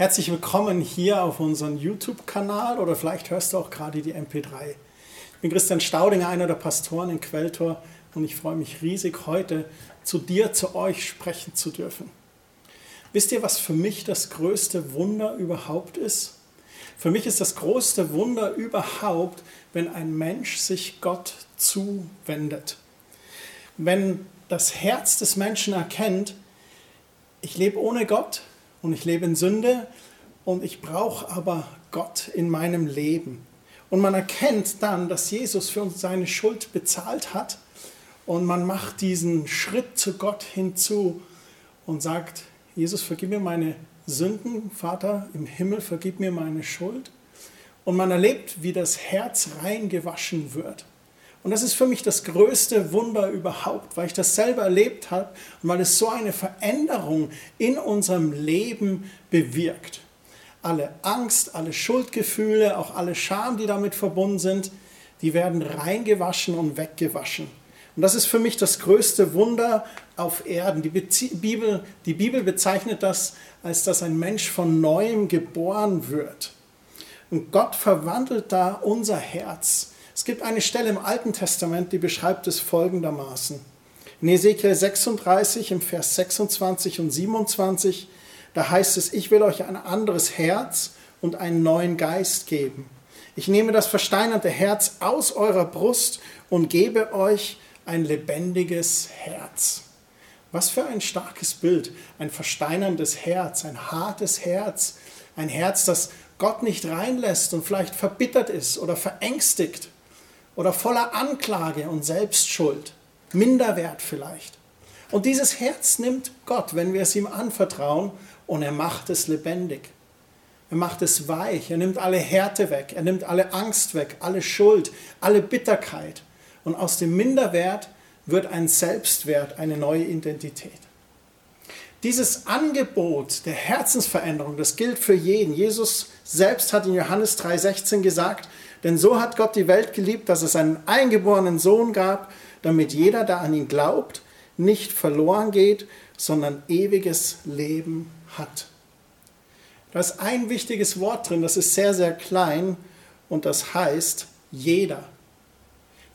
Herzlich willkommen hier auf unserem YouTube-Kanal oder vielleicht hörst du auch gerade die MP3. Ich bin Christian Staudinger, einer der Pastoren in Quelltor und ich freue mich riesig, heute zu dir, zu euch sprechen zu dürfen. Wisst ihr, was für mich das größte Wunder überhaupt ist? Für mich ist das größte Wunder überhaupt, wenn ein Mensch sich Gott zuwendet. Wenn das Herz des Menschen erkennt, ich lebe ohne Gott, und ich lebe in Sünde und ich brauche aber Gott in meinem Leben. Und man erkennt dann, dass Jesus für uns seine Schuld bezahlt hat und man macht diesen Schritt zu Gott hinzu und sagt, Jesus, vergib mir meine Sünden, Vater im Himmel, vergib mir meine Schuld. Und man erlebt, wie das Herz rein gewaschen wird. Und das ist für mich das größte Wunder überhaupt, weil ich das selber erlebt habe und weil es so eine Veränderung in unserem Leben bewirkt. Alle Angst, alle Schuldgefühle, auch alle Scham, die damit verbunden sind, die werden reingewaschen und weggewaschen. Und das ist für mich das größte Wunder auf Erden. Die, Bibel, die Bibel bezeichnet das, als dass ein Mensch von neuem geboren wird. Und Gott verwandelt da unser Herz es gibt eine Stelle im Alten Testament, die beschreibt es folgendermaßen. In Ezekiel 36 im Vers 26 und 27, da heißt es, ich will euch ein anderes Herz und einen neuen Geist geben. Ich nehme das versteinerte Herz aus eurer Brust und gebe euch ein lebendiges Herz. Was für ein starkes Bild. Ein versteinerndes Herz, ein hartes Herz, ein Herz, das Gott nicht reinlässt und vielleicht verbittert ist oder verängstigt oder voller Anklage und Selbstschuld, Minderwert vielleicht. Und dieses Herz nimmt Gott, wenn wir es ihm anvertrauen, und er macht es lebendig. Er macht es weich, er nimmt alle Härte weg, er nimmt alle Angst weg, alle Schuld, alle Bitterkeit. Und aus dem Minderwert wird ein Selbstwert, eine neue Identität. Dieses Angebot der Herzensveränderung, das gilt für jeden. Jesus selbst hat in Johannes 3:16 gesagt, denn so hat Gott die Welt geliebt, dass es einen eingeborenen Sohn gab, damit jeder, der an ihn glaubt, nicht verloren geht, sondern ewiges Leben hat. Da ist ein wichtiges Wort drin, das ist sehr, sehr klein und das heißt jeder.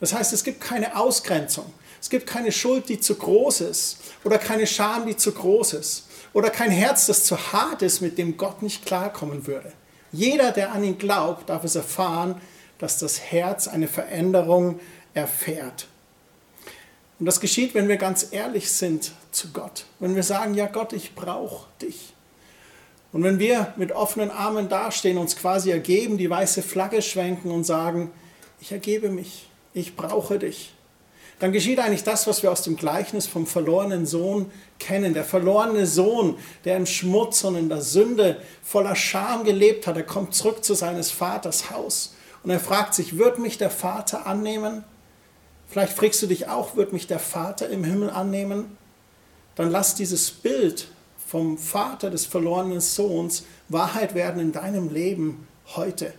Das heißt, es gibt keine Ausgrenzung. Es gibt keine Schuld, die zu groß ist oder keine Scham, die zu groß ist oder kein Herz, das zu hart ist, mit dem Gott nicht klarkommen würde. Jeder, der an ihn glaubt, darf es erfahren, dass das Herz eine Veränderung erfährt. Und das geschieht, wenn wir ganz ehrlich sind zu Gott. Wenn wir sagen, ja Gott, ich brauche dich. Und wenn wir mit offenen Armen dastehen, uns quasi ergeben, die weiße Flagge schwenken und sagen, ich ergebe mich, ich brauche dich, dann geschieht eigentlich das, was wir aus dem Gleichnis vom verlorenen Sohn kennen. Der verlorene Sohn, der im Schmutz und in der Sünde voller Scham gelebt hat, er kommt zurück zu seines Vaters Haus. Und er fragt sich, wird mich der Vater annehmen? Vielleicht fragst du dich auch, wird mich der Vater im Himmel annehmen? Dann lass dieses Bild vom Vater des verlorenen Sohns Wahrheit werden in deinem Leben heute.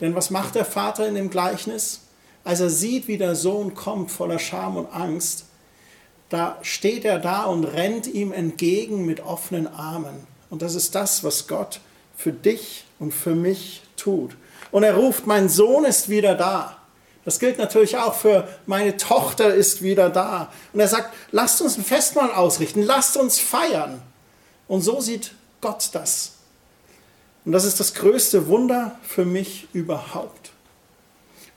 Denn was macht der Vater in dem Gleichnis? Als er sieht, wie der Sohn kommt voller Scham und Angst, da steht er da und rennt ihm entgegen mit offenen Armen. Und das ist das, was Gott für dich und für mich tut und er ruft, mein Sohn ist wieder da. Das gilt natürlich auch für meine Tochter ist wieder da. Und er sagt, lasst uns ein Festmahl ausrichten, lasst uns feiern. Und so sieht Gott das. Und das ist das größte Wunder für mich überhaupt.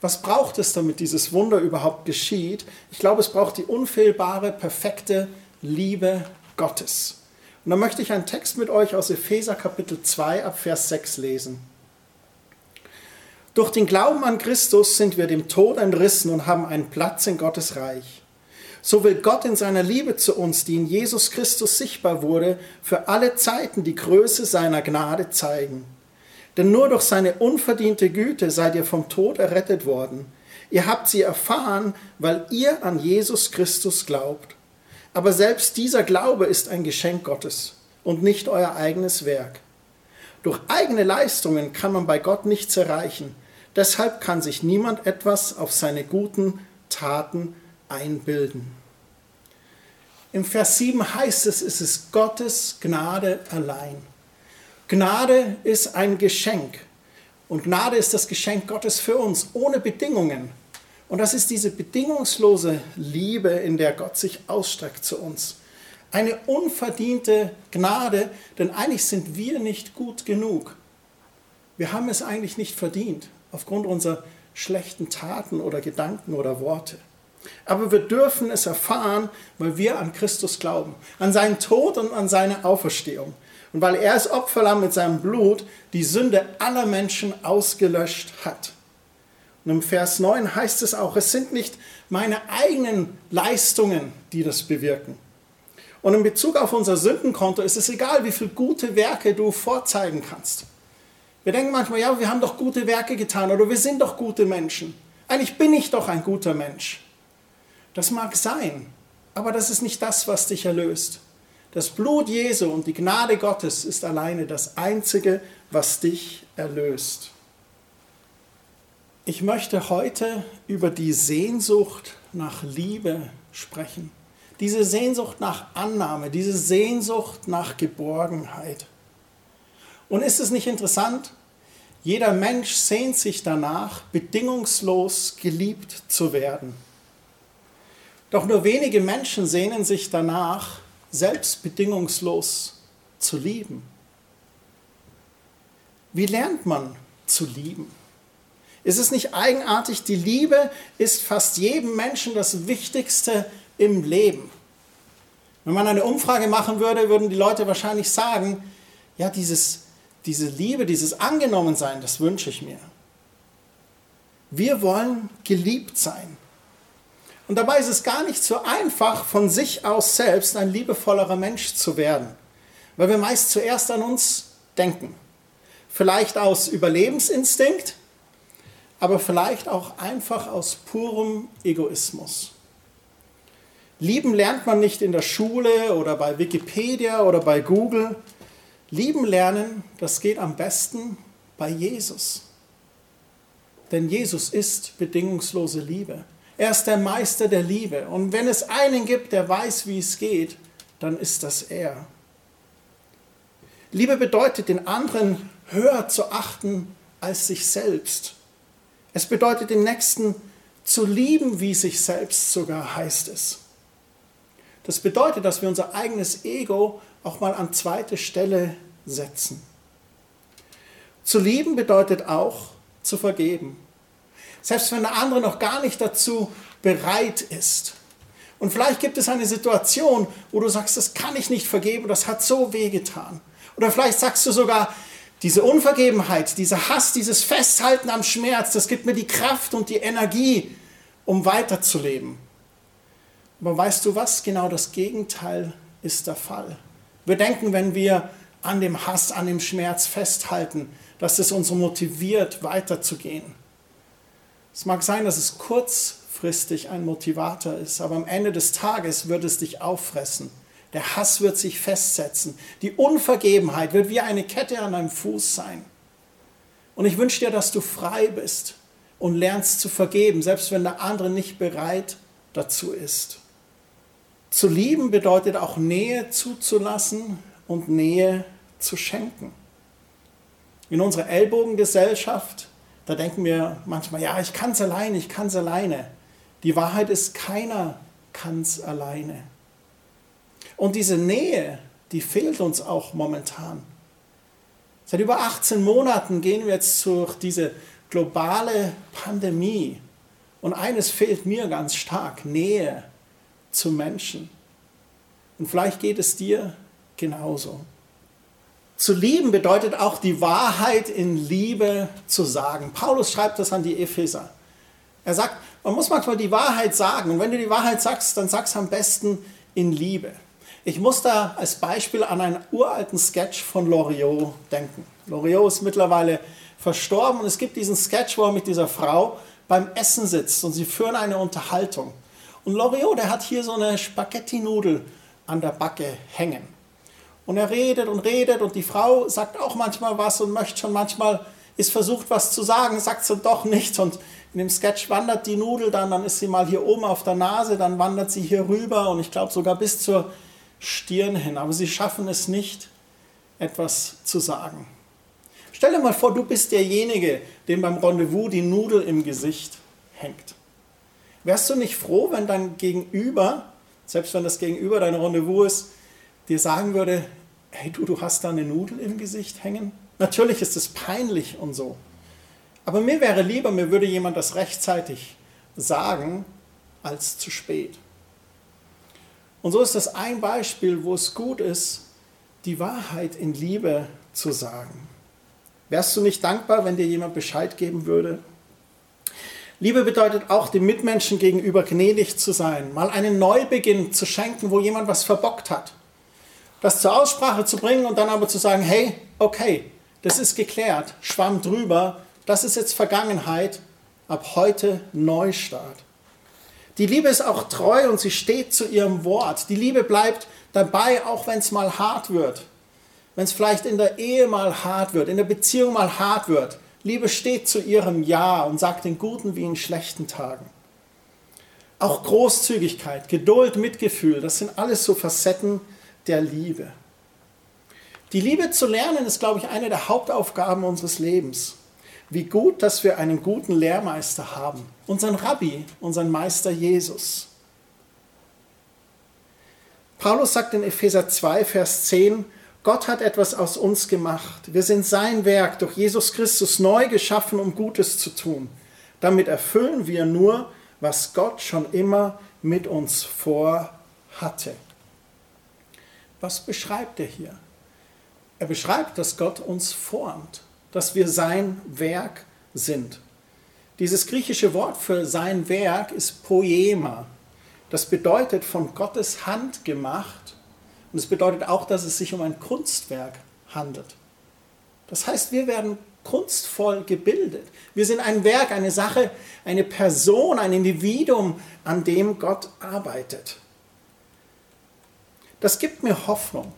Was braucht es, damit dieses Wunder überhaupt geschieht? Ich glaube, es braucht die unfehlbare, perfekte Liebe Gottes. Und da möchte ich einen Text mit euch aus Epheser Kapitel 2 ab Vers 6 lesen. Durch den Glauben an Christus sind wir dem Tod entrissen und haben einen Platz in Gottes Reich. So will Gott in seiner Liebe zu uns, die in Jesus Christus sichtbar wurde, für alle Zeiten die Größe seiner Gnade zeigen. Denn nur durch seine unverdiente Güte seid ihr vom Tod errettet worden. Ihr habt sie erfahren, weil ihr an Jesus Christus glaubt. Aber selbst dieser Glaube ist ein Geschenk Gottes und nicht euer eigenes Werk. Durch eigene Leistungen kann man bei Gott nichts erreichen. Deshalb kann sich niemand etwas auf seine guten Taten einbilden. Im Vers 7 heißt es, es ist Gottes Gnade allein. Gnade ist ein Geschenk. Und Gnade ist das Geschenk Gottes für uns, ohne Bedingungen. Und das ist diese bedingungslose Liebe, in der Gott sich ausstreckt zu uns. Eine unverdiente Gnade, denn eigentlich sind wir nicht gut genug. Wir haben es eigentlich nicht verdient, aufgrund unserer schlechten Taten oder Gedanken oder Worte. Aber wir dürfen es erfahren, weil wir an Christus glauben, an seinen Tod und an seine Auferstehung. Und weil er als Opferlamm mit seinem Blut die Sünde aller Menschen ausgelöscht hat. Und im Vers 9 heißt es auch, es sind nicht meine eigenen Leistungen, die das bewirken. Und in Bezug auf unser Sündenkonto ist es egal, wie viele gute Werke du vorzeigen kannst. Wir denken manchmal, ja, wir haben doch gute Werke getan oder wir sind doch gute Menschen. Eigentlich bin ich doch ein guter Mensch. Das mag sein, aber das ist nicht das, was dich erlöst. Das Blut Jesu und die Gnade Gottes ist alleine das Einzige, was dich erlöst. Ich möchte heute über die Sehnsucht nach Liebe sprechen. Diese Sehnsucht nach Annahme, diese Sehnsucht nach Geborgenheit. Und ist es nicht interessant? Jeder Mensch sehnt sich danach, bedingungslos geliebt zu werden. Doch nur wenige Menschen sehnen sich danach, selbst bedingungslos zu lieben. Wie lernt man zu lieben? Ist es nicht eigenartig, die Liebe ist fast jedem Menschen das Wichtigste im Leben. Wenn man eine Umfrage machen würde, würden die Leute wahrscheinlich sagen, ja, dieses, diese Liebe, dieses Angenommensein, das wünsche ich mir. Wir wollen geliebt sein. Und dabei ist es gar nicht so einfach, von sich aus selbst ein liebevollerer Mensch zu werden, weil wir meist zuerst an uns denken. Vielleicht aus Überlebensinstinkt, aber vielleicht auch einfach aus purem Egoismus. Lieben lernt man nicht in der Schule oder bei Wikipedia oder bei Google. Lieben lernen, das geht am besten bei Jesus. Denn Jesus ist bedingungslose Liebe. Er ist der Meister der Liebe. Und wenn es einen gibt, der weiß, wie es geht, dann ist das er. Liebe bedeutet, den anderen höher zu achten als sich selbst. Es bedeutet, den Nächsten zu lieben, wie sich selbst sogar heißt es. Das bedeutet, dass wir unser eigenes Ego auch mal an zweite Stelle setzen. Zu lieben bedeutet auch zu vergeben. Selbst wenn der andere noch gar nicht dazu bereit ist. Und vielleicht gibt es eine Situation, wo du sagst, das kann ich nicht vergeben, das hat so wehgetan. Oder vielleicht sagst du sogar, diese Unvergebenheit, dieser Hass, dieses Festhalten am Schmerz, das gibt mir die Kraft und die Energie, um weiterzuleben. Aber weißt du was? Genau das Gegenteil ist der Fall. Wir denken, wenn wir an dem Hass, an dem Schmerz festhalten, dass es uns motiviert, weiterzugehen. Es mag sein, dass es kurzfristig ein Motivator ist, aber am Ende des Tages wird es dich auffressen der Hass wird sich festsetzen. Die Unvergebenheit wird wie eine Kette an deinem Fuß sein. Und ich wünsche dir, dass du frei bist und lernst zu vergeben, selbst wenn der andere nicht bereit dazu ist. Zu lieben bedeutet auch Nähe zuzulassen und Nähe zu schenken. In unserer Ellbogengesellschaft, da denken wir manchmal, ja, ich kann es alleine, ich kann es alleine. Die Wahrheit ist, keiner kann es alleine. Und diese Nähe, die fehlt uns auch momentan. Seit über 18 Monaten gehen wir jetzt durch diese globale Pandemie. Und eines fehlt mir ganz stark, Nähe zu Menschen. Und vielleicht geht es dir genauso. Zu lieben bedeutet auch die Wahrheit in Liebe zu sagen. Paulus schreibt das an die Epheser. Er sagt, man muss manchmal die Wahrheit sagen. Und wenn du die Wahrheit sagst, dann sag's am besten in Liebe. Ich muss da als Beispiel an einen uralten Sketch von Loriot denken. Loriot ist mittlerweile verstorben und es gibt diesen Sketch, wo er mit dieser Frau beim Essen sitzt und sie führen eine Unterhaltung. Und Loriot, der hat hier so eine Spaghetti-Nudel an der Backe hängen. Und er redet und redet und die Frau sagt auch manchmal was und möchte schon manchmal, ist versucht was zu sagen, sagt sie doch nicht. Und in dem Sketch wandert die Nudel dann, dann ist sie mal hier oben auf der Nase, dann wandert sie hier rüber und ich glaube sogar bis zur Stirn hin, aber sie schaffen es nicht, etwas zu sagen. Stell dir mal vor, du bist derjenige, dem beim Rendezvous die Nudel im Gesicht hängt. Wärst du nicht froh, wenn dein Gegenüber, selbst wenn das Gegenüber dein Rendezvous ist, dir sagen würde, hey du, du hast da eine Nudel im Gesicht hängen? Natürlich ist es peinlich und so. Aber mir wäre lieber, mir würde jemand das rechtzeitig sagen, als zu spät. Und so ist das ein Beispiel, wo es gut ist, die Wahrheit in Liebe zu sagen. Wärst du nicht dankbar, wenn dir jemand Bescheid geben würde? Liebe bedeutet auch, dem Mitmenschen gegenüber gnädig zu sein, mal einen Neubeginn zu schenken, wo jemand was verbockt hat. Das zur Aussprache zu bringen und dann aber zu sagen, hey, okay, das ist geklärt, schwamm drüber, das ist jetzt Vergangenheit, ab heute Neustart. Die Liebe ist auch treu und sie steht zu ihrem Wort. Die Liebe bleibt dabei, auch wenn es mal hart wird. Wenn es vielleicht in der Ehe mal hart wird, in der Beziehung mal hart wird. Liebe steht zu ihrem Ja und sagt in guten wie in schlechten Tagen. Auch Großzügigkeit, Geduld, Mitgefühl, das sind alles so Facetten der Liebe. Die Liebe zu lernen ist, glaube ich, eine der Hauptaufgaben unseres Lebens. Wie gut, dass wir einen guten Lehrmeister haben, unseren Rabbi, unseren Meister Jesus. Paulus sagt in Epheser 2, Vers 10, Gott hat etwas aus uns gemacht. Wir sind sein Werk durch Jesus Christus neu geschaffen, um Gutes zu tun. Damit erfüllen wir nur, was Gott schon immer mit uns vorhatte. Was beschreibt er hier? Er beschreibt, dass Gott uns formt dass wir sein Werk sind. Dieses griechische Wort für sein Werk ist Poema. Das bedeutet von Gottes Hand gemacht und es bedeutet auch, dass es sich um ein Kunstwerk handelt. Das heißt, wir werden kunstvoll gebildet. Wir sind ein Werk, eine Sache, eine Person, ein Individuum, an dem Gott arbeitet. Das gibt mir Hoffnung.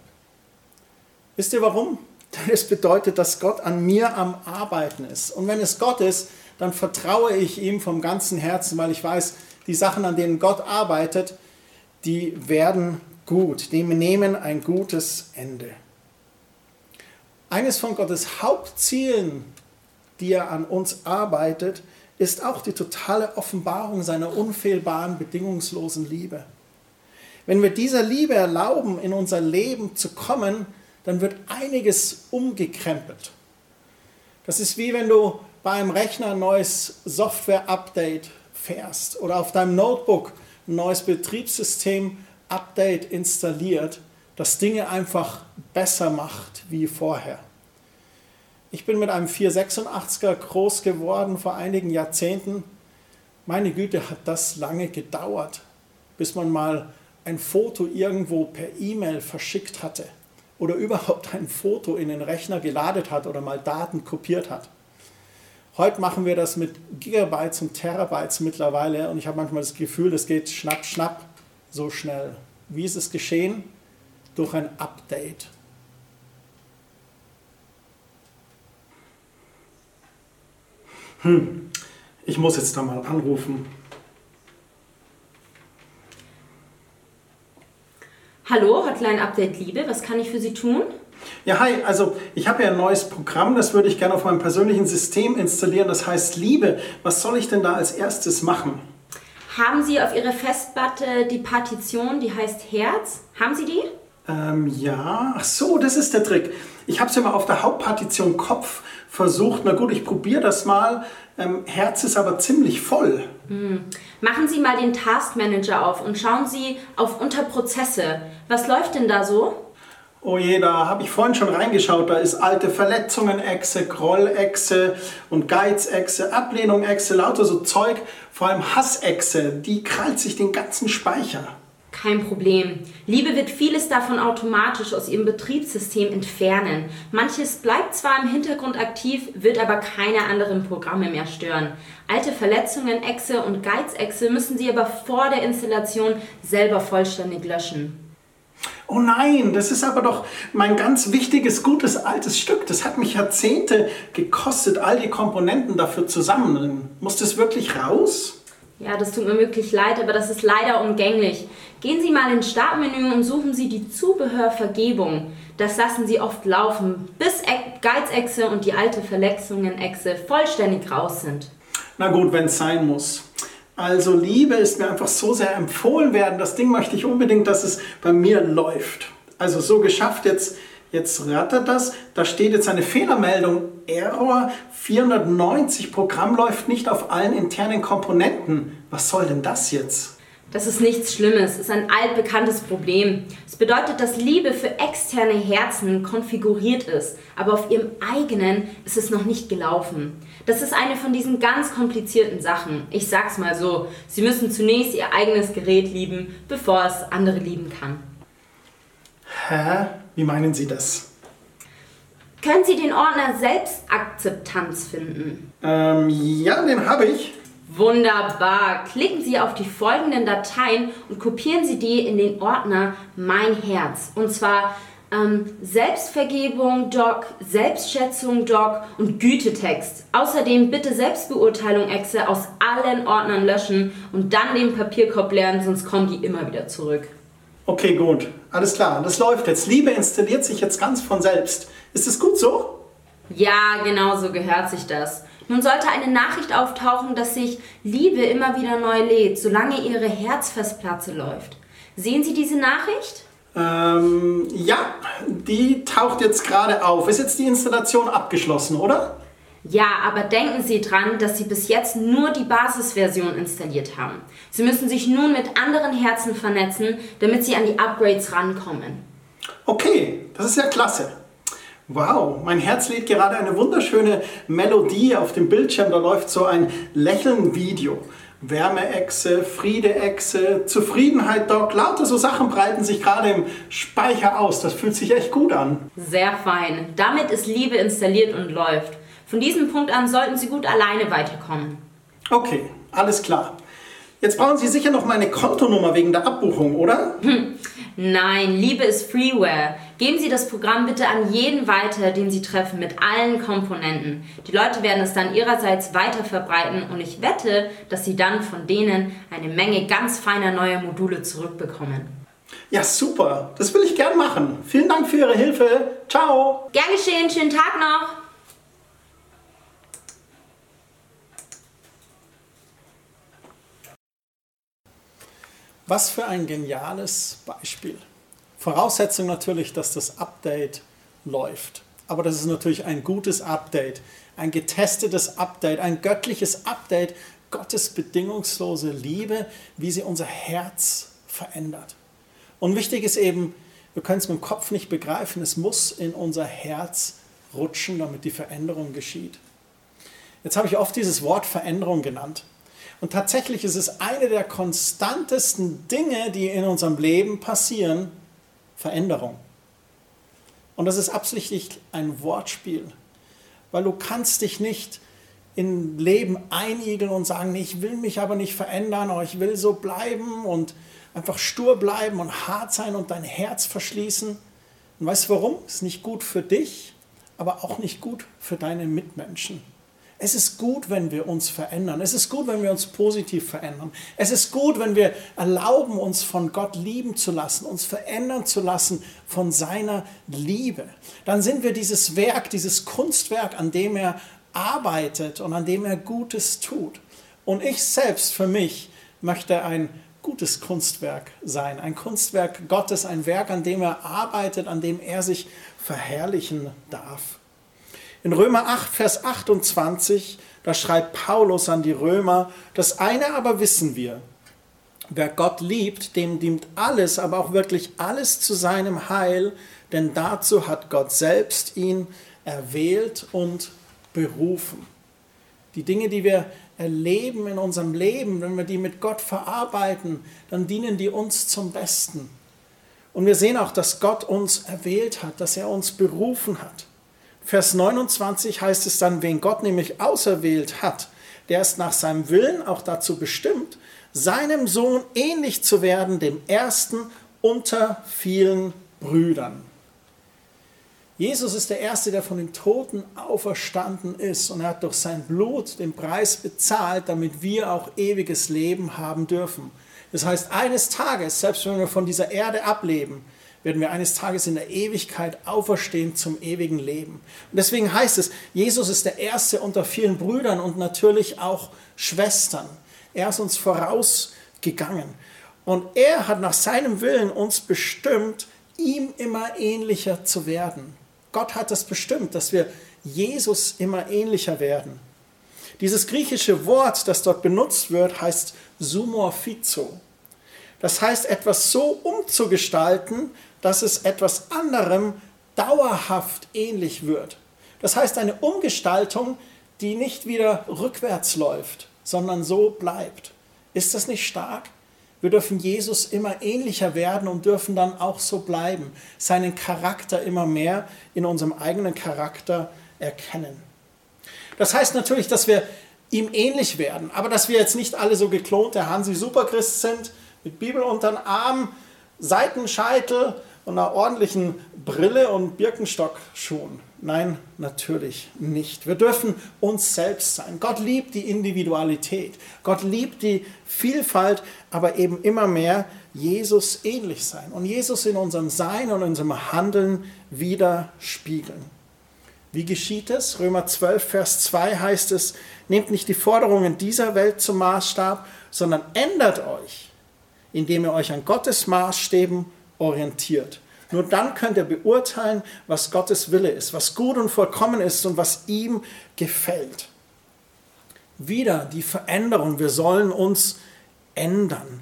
Wisst ihr warum? Denn es bedeutet, dass Gott an mir am Arbeiten ist. Und wenn es Gott ist, dann vertraue ich ihm vom ganzen Herzen, weil ich weiß, die Sachen, an denen Gott arbeitet, die werden gut, die nehmen ein gutes Ende. Eines von Gottes Hauptzielen, die er an uns arbeitet, ist auch die totale Offenbarung seiner unfehlbaren, bedingungslosen Liebe. Wenn wir dieser Liebe erlauben, in unser Leben zu kommen, dann wird einiges umgekrempelt. Das ist wie wenn du bei einem Rechner ein neues Software-Update fährst oder auf deinem Notebook ein neues Betriebssystem-Update installiert, das Dinge einfach besser macht wie vorher. Ich bin mit einem 486er groß geworden vor einigen Jahrzehnten. Meine Güte, hat das lange gedauert, bis man mal ein Foto irgendwo per E-Mail verschickt hatte oder überhaupt ein Foto in den Rechner geladet hat oder mal Daten kopiert hat. Heute machen wir das mit Gigabytes und Terabytes mittlerweile und ich habe manchmal das Gefühl, das geht schnapp, schnapp so schnell. Wie ist es geschehen? Durch ein Update. Hm, ich muss jetzt da mal anrufen. Hallo, Hotline Update Liebe, was kann ich für Sie tun? Ja, hi, also ich habe ja ein neues Programm, das würde ich gerne auf meinem persönlichen System installieren, das heißt Liebe. Was soll ich denn da als erstes machen? Haben Sie auf Ihrer Festplatte die Partition, die heißt Herz? Haben Sie die? Ähm, ja, ach so, das ist der Trick. Ich habe es ja mal auf der Hauptpartition Kopf versucht. Na gut, ich probiere das mal. Ähm, Herz ist aber ziemlich voll. Hm. Machen Sie mal den Task Manager auf und schauen Sie auf Unterprozesse. Was läuft denn da so? Oh je, da habe ich vorhin schon reingeschaut. Da ist alte Verletzungen-Echse, Groll-Echse und Geiz-Echse, Ablehnung-Echse, lauter so Zeug. Vor allem Hass-Echse, die krallt sich den ganzen Speicher. Kein Problem. Liebe wird vieles davon automatisch aus ihrem Betriebssystem entfernen. Manches bleibt zwar im Hintergrund aktiv, wird aber keine anderen Programme mehr stören. Alte Verletzungen, Exe und Geiz-Exe müssen Sie aber vor der Installation selber vollständig löschen. Oh nein, das ist aber doch mein ganz wichtiges, gutes, altes Stück. Das hat mich Jahrzehnte gekostet, all die Komponenten dafür zusammen. Muss das wirklich raus? Ja, das tut mir wirklich leid, aber das ist leider umgänglich. Gehen Sie mal ins Startmenü und suchen Sie die Zubehörvergebung. Das lassen sie oft laufen, bis Geizechse und die alte Verletzungen-Echse vollständig raus sind. Na gut, wenn es sein muss. Also Liebe ist mir einfach so sehr empfohlen werden. Das Ding möchte ich unbedingt, dass es bei mir läuft. Also so geschafft jetzt. Jetzt rattert das. Da steht jetzt eine Fehlermeldung. Error 490. Programm läuft nicht auf allen internen Komponenten. Was soll denn das jetzt? Das ist nichts Schlimmes, es ist ein altbekanntes Problem. Es bedeutet, dass Liebe für externe Herzen konfiguriert ist, aber auf ihrem eigenen ist es noch nicht gelaufen. Das ist eine von diesen ganz komplizierten Sachen. Ich sag's mal so, Sie müssen zunächst Ihr eigenes Gerät lieben, bevor es andere lieben kann. Hä? Wie meinen Sie das? Können Sie den Ordner Selbstakzeptanz finden? Ähm, ja, den habe ich. Wunderbar. Klicken Sie auf die folgenden Dateien und kopieren Sie die in den Ordner Mein Herz. Und zwar ähm, Selbstvergebung Doc, Selbstschätzung Doc und Gütetext. Außerdem bitte Selbstbeurteilung Exe aus allen Ordnern löschen und dann den Papierkorb leeren, sonst kommen die immer wieder zurück. Okay, gut. Alles klar. Das läuft jetzt. Liebe installiert sich jetzt ganz von selbst. Ist es gut so? Ja, genau so gehört sich das. Nun sollte eine Nachricht auftauchen, dass sich Liebe immer wieder neu lädt, solange ihre Herzfestplatte läuft. Sehen Sie diese Nachricht? Ähm, ja, die taucht jetzt gerade auf. Ist jetzt die Installation abgeschlossen, oder? Ja, aber denken Sie dran, dass Sie bis jetzt nur die Basisversion installiert haben. Sie müssen sich nun mit anderen Herzen vernetzen, damit Sie an die Upgrades rankommen. Okay, das ist ja klasse. Wow, mein Herz lädt gerade eine wunderschöne Melodie auf dem Bildschirm. Da läuft so ein Lächeln-Video. Wärmeechse, Friedeechse, Zufriedenheit, Doc, lauter so Sachen breiten sich gerade im Speicher aus. Das fühlt sich echt gut an. Sehr fein. Damit ist Liebe installiert und läuft. Von diesem Punkt an sollten Sie gut alleine weiterkommen. Okay, alles klar. Jetzt brauchen Sie sicher noch meine Kontonummer wegen der Abbuchung, oder? Hm. Nein, Liebe ist Freeware. Geben Sie das Programm bitte an jeden weiter, den Sie treffen, mit allen Komponenten. Die Leute werden es dann ihrerseits weiter verbreiten und ich wette, dass Sie dann von denen eine Menge ganz feiner neuer Module zurückbekommen. Ja, super. Das will ich gern machen. Vielen Dank für Ihre Hilfe. Ciao. Gern geschehen. Schönen Tag noch. Was für ein geniales Beispiel. Voraussetzung natürlich, dass das Update läuft. Aber das ist natürlich ein gutes Update, ein getestetes Update, ein göttliches Update, Gottes bedingungslose Liebe, wie sie unser Herz verändert. Und wichtig ist eben, wir können es mit dem Kopf nicht begreifen, es muss in unser Herz rutschen, damit die Veränderung geschieht. Jetzt habe ich oft dieses Wort Veränderung genannt. Und tatsächlich ist es eine der konstantesten Dinge, die in unserem Leben passieren, Veränderung. Und das ist absichtlich ein Wortspiel, weil du kannst dich nicht in Leben einigeln und sagen, ich will mich aber nicht verändern, oder ich will so bleiben und einfach stur bleiben und hart sein und dein Herz verschließen. Und weißt du warum? Ist nicht gut für dich, aber auch nicht gut für deine Mitmenschen. Es ist gut, wenn wir uns verändern. Es ist gut, wenn wir uns positiv verändern. Es ist gut, wenn wir erlauben, uns von Gott lieben zu lassen, uns verändern zu lassen von seiner Liebe. Dann sind wir dieses Werk, dieses Kunstwerk, an dem er arbeitet und an dem er Gutes tut. Und ich selbst für mich möchte ein gutes Kunstwerk sein, ein Kunstwerk Gottes, ein Werk, an dem er arbeitet, an dem er sich verherrlichen darf. In Römer 8, Vers 28, da schreibt Paulus an die Römer, das eine aber wissen wir, wer Gott liebt, dem dient alles, aber auch wirklich alles zu seinem Heil, denn dazu hat Gott selbst ihn erwählt und berufen. Die Dinge, die wir erleben in unserem Leben, wenn wir die mit Gott verarbeiten, dann dienen die uns zum Besten. Und wir sehen auch, dass Gott uns erwählt hat, dass er uns berufen hat. Vers 29 heißt es dann, wen Gott nämlich auserwählt hat, der ist nach seinem Willen auch dazu bestimmt, seinem Sohn ähnlich zu werden, dem ersten unter vielen Brüdern. Jesus ist der Erste, der von den Toten auferstanden ist und er hat durch sein Blut den Preis bezahlt, damit wir auch ewiges Leben haben dürfen. Das heißt, eines Tages, selbst wenn wir von dieser Erde ableben, werden wir eines Tages in der Ewigkeit auferstehen zum ewigen Leben. Und deswegen heißt es, Jesus ist der Erste unter vielen Brüdern und natürlich auch Schwestern. Er ist uns vorausgegangen. Und er hat nach seinem Willen uns bestimmt, ihm immer ähnlicher zu werden. Gott hat das bestimmt, dass wir Jesus immer ähnlicher werden. Dieses griechische Wort, das dort benutzt wird, heißt sumorphizo. Das heißt, etwas so umzugestalten, dass es etwas anderem dauerhaft ähnlich wird. Das heißt, eine Umgestaltung, die nicht wieder rückwärts läuft, sondern so bleibt. Ist das nicht stark? Wir dürfen Jesus immer ähnlicher werden und dürfen dann auch so bleiben, seinen Charakter immer mehr in unserem eigenen Charakter erkennen. Das heißt natürlich, dass wir ihm ähnlich werden, aber dass wir jetzt nicht alle so geklonte Hansi Superchrist sind, mit Bibel unter den Arm, Seitenscheitel und einer ordentlichen Brille und Birkenstockschuhen. Nein, natürlich nicht. Wir dürfen uns selbst sein. Gott liebt die Individualität. Gott liebt die Vielfalt, aber eben immer mehr Jesus ähnlich sein und Jesus in unserem Sein und unserem Handeln widerspiegeln. Wie geschieht es? Römer 12, Vers 2 heißt es, nehmt nicht die Forderungen dieser Welt zum Maßstab, sondern ändert euch, indem ihr euch an Gottes Maßstäben orientiert. Nur dann könnt ihr beurteilen, was Gottes Wille ist, was gut und vollkommen ist und was ihm gefällt. Wieder die Veränderung, wir sollen uns ändern.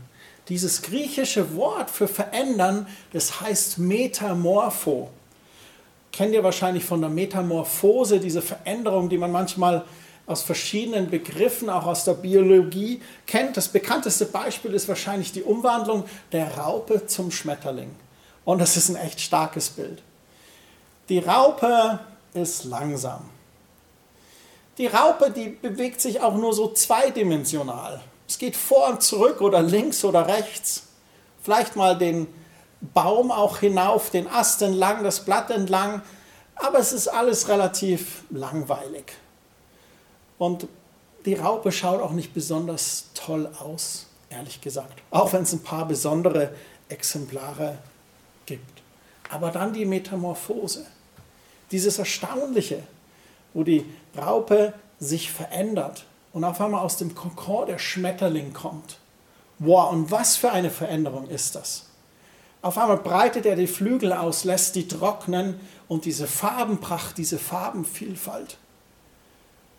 Dieses griechische Wort für verändern, das heißt Metamorpho kennt ihr wahrscheinlich von der Metamorphose, diese Veränderung, die man manchmal aus verschiedenen Begriffen, auch aus der Biologie kennt. Das bekannteste Beispiel ist wahrscheinlich die Umwandlung der Raupe zum Schmetterling. Und das ist ein echt starkes Bild. Die Raupe ist langsam. Die Raupe, die bewegt sich auch nur so zweidimensional. Es geht vor und zurück oder links oder rechts. Vielleicht mal den Baum auch hinauf, den Ast entlang, das Blatt entlang, aber es ist alles relativ langweilig. Und die Raupe schaut auch nicht besonders toll aus, ehrlich gesagt, auch wenn es ein paar besondere Exemplare gibt. Aber dann die Metamorphose, dieses Erstaunliche, wo die Raupe sich verändert und auf einmal aus dem Kokon der Schmetterling kommt. Wow, und was für eine Veränderung ist das? Auf einmal breitet er die Flügel aus, lässt die trocknen und diese Farbenpracht, diese Farbenvielfalt.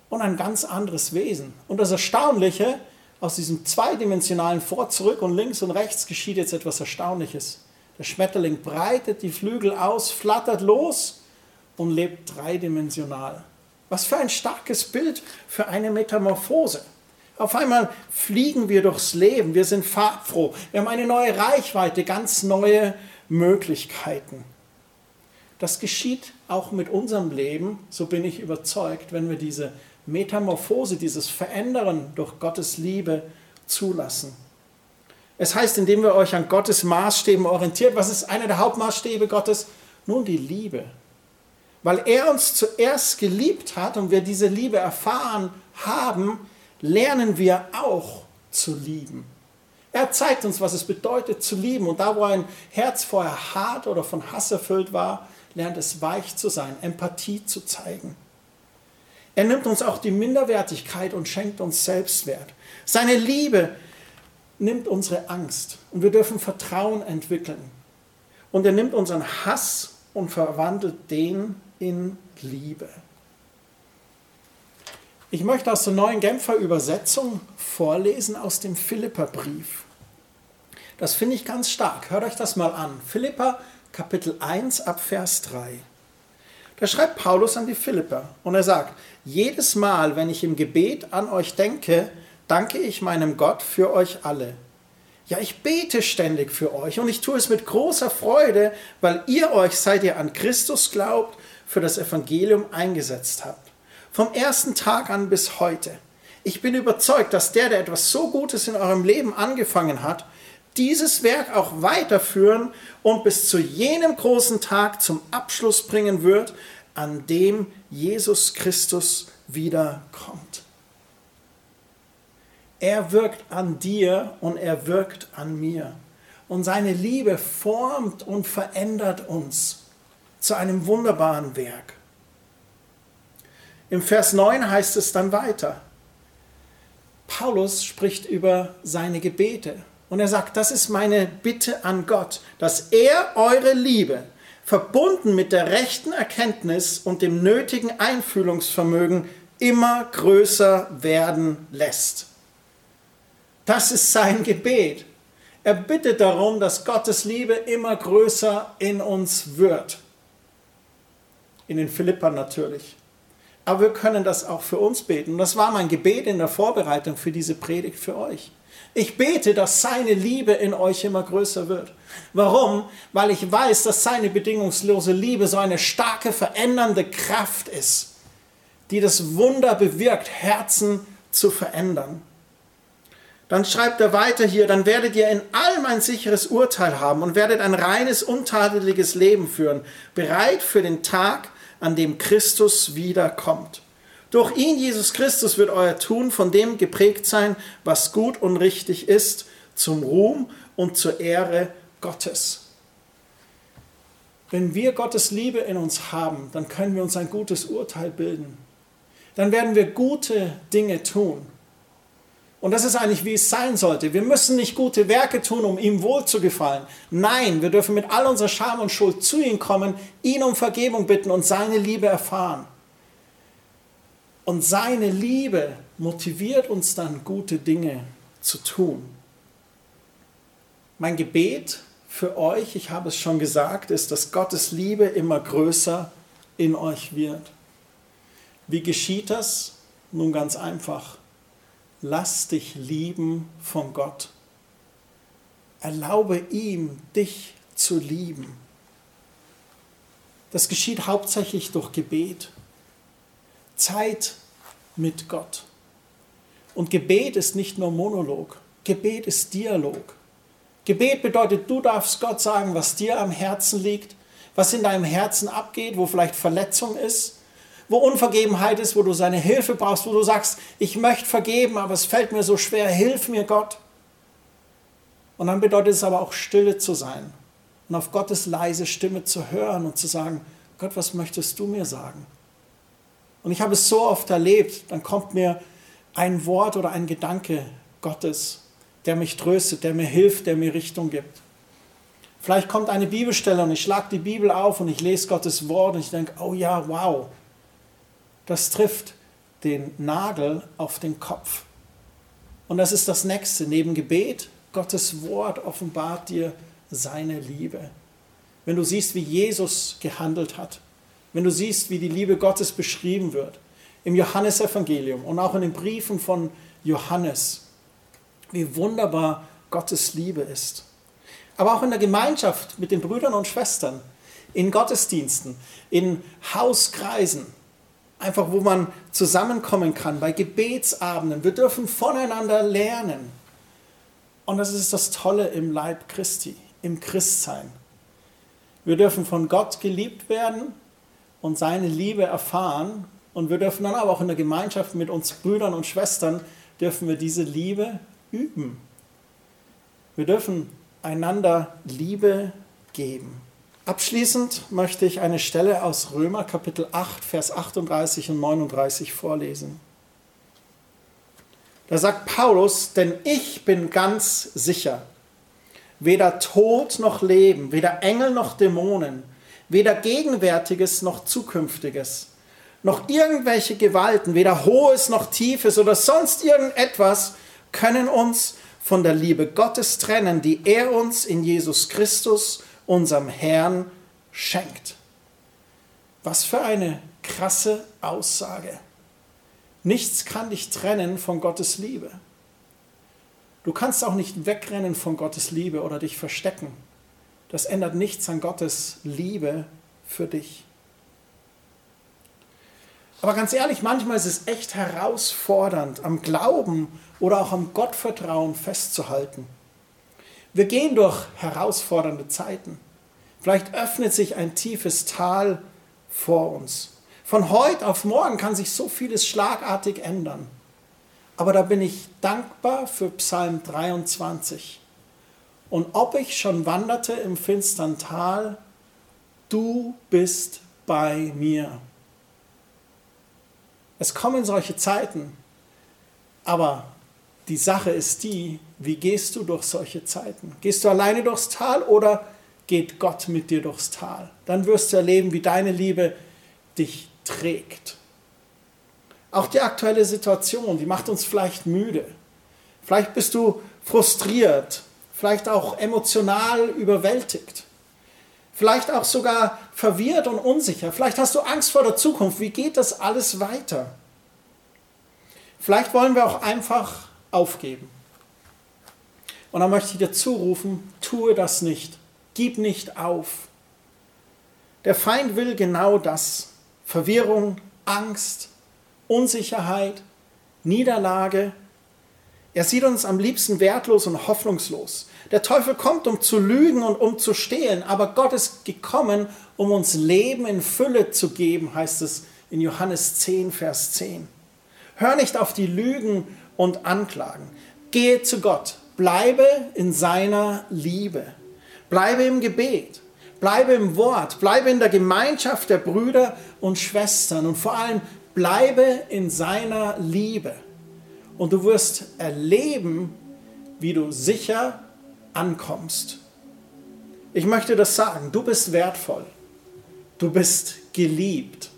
Und ein ganz anderes Wesen. Und das Erstaunliche, aus diesem zweidimensionalen Vor, zurück und links und rechts geschieht jetzt etwas Erstaunliches. Der Schmetterling breitet die Flügel aus, flattert los und lebt dreidimensional. Was für ein starkes Bild für eine Metamorphose. Auf einmal fliegen wir durchs Leben, wir sind farbfroh, wir haben eine neue Reichweite, ganz neue Möglichkeiten. Das geschieht auch mit unserem Leben, so bin ich überzeugt, wenn wir diese Metamorphose, dieses Verändern durch Gottes Liebe zulassen. Es heißt, indem wir euch an Gottes Maßstäben orientiert, was ist einer der Hauptmaßstäbe Gottes? Nun die Liebe. Weil er uns zuerst geliebt hat und wir diese Liebe erfahren haben, lernen wir auch zu lieben. Er zeigt uns, was es bedeutet zu lieben. Und da, wo ein Herz vorher hart oder von Hass erfüllt war, lernt es weich zu sein, Empathie zu zeigen. Er nimmt uns auch die Minderwertigkeit und schenkt uns Selbstwert. Seine Liebe nimmt unsere Angst und wir dürfen Vertrauen entwickeln. Und er nimmt unseren Hass und verwandelt den in Liebe. Ich möchte aus der neuen Genfer Übersetzung vorlesen aus dem Philipperbrief. Das finde ich ganz stark. Hört euch das mal an. Philippa Kapitel 1 ab Vers 3. Da schreibt Paulus an die Philipper und er sagt, jedes Mal, wenn ich im Gebet an euch denke, danke ich meinem Gott für euch alle. Ja, ich bete ständig für euch und ich tue es mit großer Freude, weil ihr euch, seit ihr an Christus glaubt, für das Evangelium eingesetzt habt. Vom ersten Tag an bis heute. Ich bin überzeugt, dass der, der etwas so Gutes in eurem Leben angefangen hat, dieses Werk auch weiterführen und bis zu jenem großen Tag zum Abschluss bringen wird, an dem Jesus Christus wiederkommt. Er wirkt an dir und er wirkt an mir. Und seine Liebe formt und verändert uns zu einem wunderbaren Werk. Im Vers 9 heißt es dann weiter. Paulus spricht über seine Gebete und er sagt, das ist meine Bitte an Gott, dass er eure Liebe, verbunden mit der rechten Erkenntnis und dem nötigen Einfühlungsvermögen, immer größer werden lässt. Das ist sein Gebet. Er bittet darum, dass Gottes Liebe immer größer in uns wird. In den Philippern natürlich. Aber wir können das auch für uns beten. Und das war mein Gebet in der Vorbereitung für diese Predigt für euch. Ich bete, dass seine Liebe in euch immer größer wird. Warum? Weil ich weiß, dass seine bedingungslose Liebe so eine starke verändernde Kraft ist, die das Wunder bewirkt, Herzen zu verändern. Dann schreibt er weiter hier, dann werdet ihr in allem ein sicheres Urteil haben und werdet ein reines, untadeliges Leben führen, bereit für den Tag, an dem Christus wiederkommt. Durch ihn, Jesus Christus, wird euer Tun von dem geprägt sein, was gut und richtig ist, zum Ruhm und zur Ehre Gottes. Wenn wir Gottes Liebe in uns haben, dann können wir uns ein gutes Urteil bilden. Dann werden wir gute Dinge tun. Und das ist eigentlich, wie es sein sollte. Wir müssen nicht gute Werke tun, um ihm wohlzugefallen. Nein, wir dürfen mit all unserer Scham und Schuld zu ihm kommen, ihn um Vergebung bitten und seine Liebe erfahren. Und seine Liebe motiviert uns dann, gute Dinge zu tun. Mein Gebet für euch, ich habe es schon gesagt, ist, dass Gottes Liebe immer größer in euch wird. Wie geschieht das? Nun ganz einfach lass dich lieben von Gott. Erlaube ihm, dich zu lieben. Das geschieht hauptsächlich durch Gebet. Zeit mit Gott. Und Gebet ist nicht nur Monolog, Gebet ist Dialog. Gebet bedeutet, du darfst Gott sagen, was dir am Herzen liegt, was in deinem Herzen abgeht, wo vielleicht Verletzung ist, wo Unvergebenheit ist, wo du seine Hilfe brauchst, wo du sagst, ich möchte vergeben, aber es fällt mir so schwer, hilf mir Gott. Und dann bedeutet es aber auch stille zu sein und auf Gottes leise Stimme zu hören und zu sagen, Gott, was möchtest du mir sagen? Und ich habe es so oft erlebt, dann kommt mir ein Wort oder ein Gedanke Gottes, der mich tröstet, der mir hilft, der mir Richtung gibt. Vielleicht kommt eine Bibelstelle und ich schlage die Bibel auf und ich lese Gottes Wort und ich denke, oh ja, wow, das trifft den Nagel auf den Kopf. Und das ist das nächste. Neben Gebet, Gottes Wort offenbart dir seine Liebe. Wenn du siehst, wie Jesus gehandelt hat, wenn du siehst, wie die Liebe Gottes beschrieben wird, im Johannesevangelium und auch in den Briefen von Johannes, wie wunderbar Gottes Liebe ist. Aber auch in der Gemeinschaft mit den Brüdern und Schwestern, in Gottesdiensten, in Hauskreisen, einfach wo man zusammenkommen kann, bei Gebetsabenden. Wir dürfen voneinander lernen. Und das ist das Tolle im Leib Christi, im Christsein. Wir dürfen von Gott geliebt werden und seine Liebe erfahren. Und wir dürfen dann aber auch in der Gemeinschaft mit uns Brüdern und Schwestern, dürfen wir diese Liebe üben. Wir dürfen einander Liebe geben. Abschließend möchte ich eine Stelle aus Römer Kapitel 8, Vers 38 und 39 vorlesen. Da sagt Paulus, denn ich bin ganz sicher, weder Tod noch Leben, weder Engel noch Dämonen, weder Gegenwärtiges noch Zukünftiges, noch irgendwelche Gewalten, weder Hohes noch Tiefes oder sonst irgendetwas können uns von der Liebe Gottes trennen, die er uns in Jesus Christus unserem Herrn schenkt. Was für eine krasse Aussage. Nichts kann dich trennen von Gottes Liebe. Du kannst auch nicht wegrennen von Gottes Liebe oder dich verstecken. Das ändert nichts an Gottes Liebe für dich. Aber ganz ehrlich, manchmal ist es echt herausfordernd, am Glauben oder auch am Gottvertrauen festzuhalten. Wir gehen durch herausfordernde Zeiten. Vielleicht öffnet sich ein tiefes Tal vor uns. Von heute auf morgen kann sich so vieles schlagartig ändern. Aber da bin ich dankbar für Psalm 23. Und ob ich schon wanderte im finstern Tal, du bist bei mir. Es kommen solche Zeiten, aber die Sache ist die, wie gehst du durch solche Zeiten? Gehst du alleine durchs Tal oder geht Gott mit dir durchs Tal? Dann wirst du erleben, wie deine Liebe dich trägt. Auch die aktuelle Situation, die macht uns vielleicht müde. Vielleicht bist du frustriert, vielleicht auch emotional überwältigt, vielleicht auch sogar verwirrt und unsicher. Vielleicht hast du Angst vor der Zukunft. Wie geht das alles weiter? Vielleicht wollen wir auch einfach aufgeben. Und dann möchte ich dir zurufen, tue das nicht. Gib nicht auf. Der Feind will genau das. Verwirrung, Angst, Unsicherheit, Niederlage. Er sieht uns am liebsten wertlos und hoffnungslos. Der Teufel kommt, um zu lügen und um zu stehlen, aber Gott ist gekommen, um uns Leben in Fülle zu geben, heißt es in Johannes 10, Vers 10. Hör nicht auf die Lügen und Anklagen. Gehe zu Gott. Bleibe in seiner Liebe. Bleibe im Gebet. Bleibe im Wort. Bleibe in der Gemeinschaft der Brüder und Schwestern. Und vor allem bleibe in seiner Liebe. Und du wirst erleben, wie du sicher ankommst. Ich möchte das sagen. Du bist wertvoll. Du bist geliebt.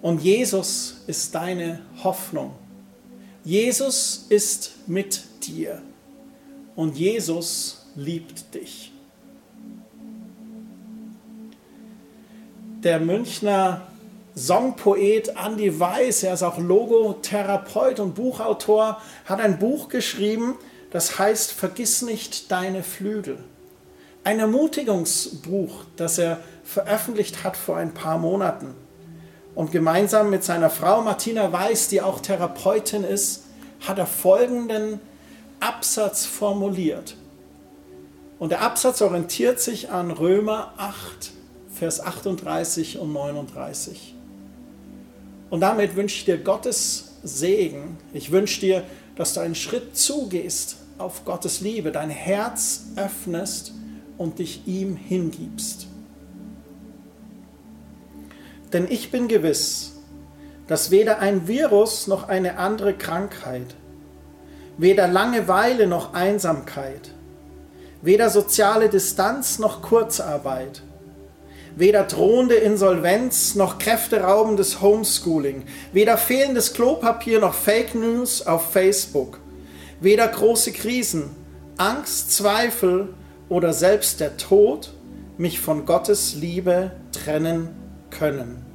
Und Jesus ist deine Hoffnung. Jesus ist mit dir. Und Jesus liebt dich. Der Münchner Songpoet Andy Weiß, er ist auch Logotherapeut und Buchautor, hat ein Buch geschrieben, das heißt Vergiss nicht deine Flügel. Ein Ermutigungsbuch, das er veröffentlicht hat vor ein paar Monaten. Und gemeinsam mit seiner Frau Martina Weiß, die auch Therapeutin ist, hat er folgenden Absatz formuliert. Und der Absatz orientiert sich an Römer 8, Vers 38 und 39. Und damit wünsche ich dir Gottes Segen. Ich wünsche dir, dass du einen Schritt zugehst auf Gottes Liebe, dein Herz öffnest und dich ihm hingibst. Denn ich bin gewiss, dass weder ein Virus noch eine andere Krankheit, weder Langeweile noch Einsamkeit, weder soziale Distanz noch Kurzarbeit, weder drohende Insolvenz noch kräfteraubendes Homeschooling, weder fehlendes Klopapier noch Fake News auf Facebook, weder große Krisen, Angst, Zweifel oder selbst der Tod mich von Gottes Liebe trennen können.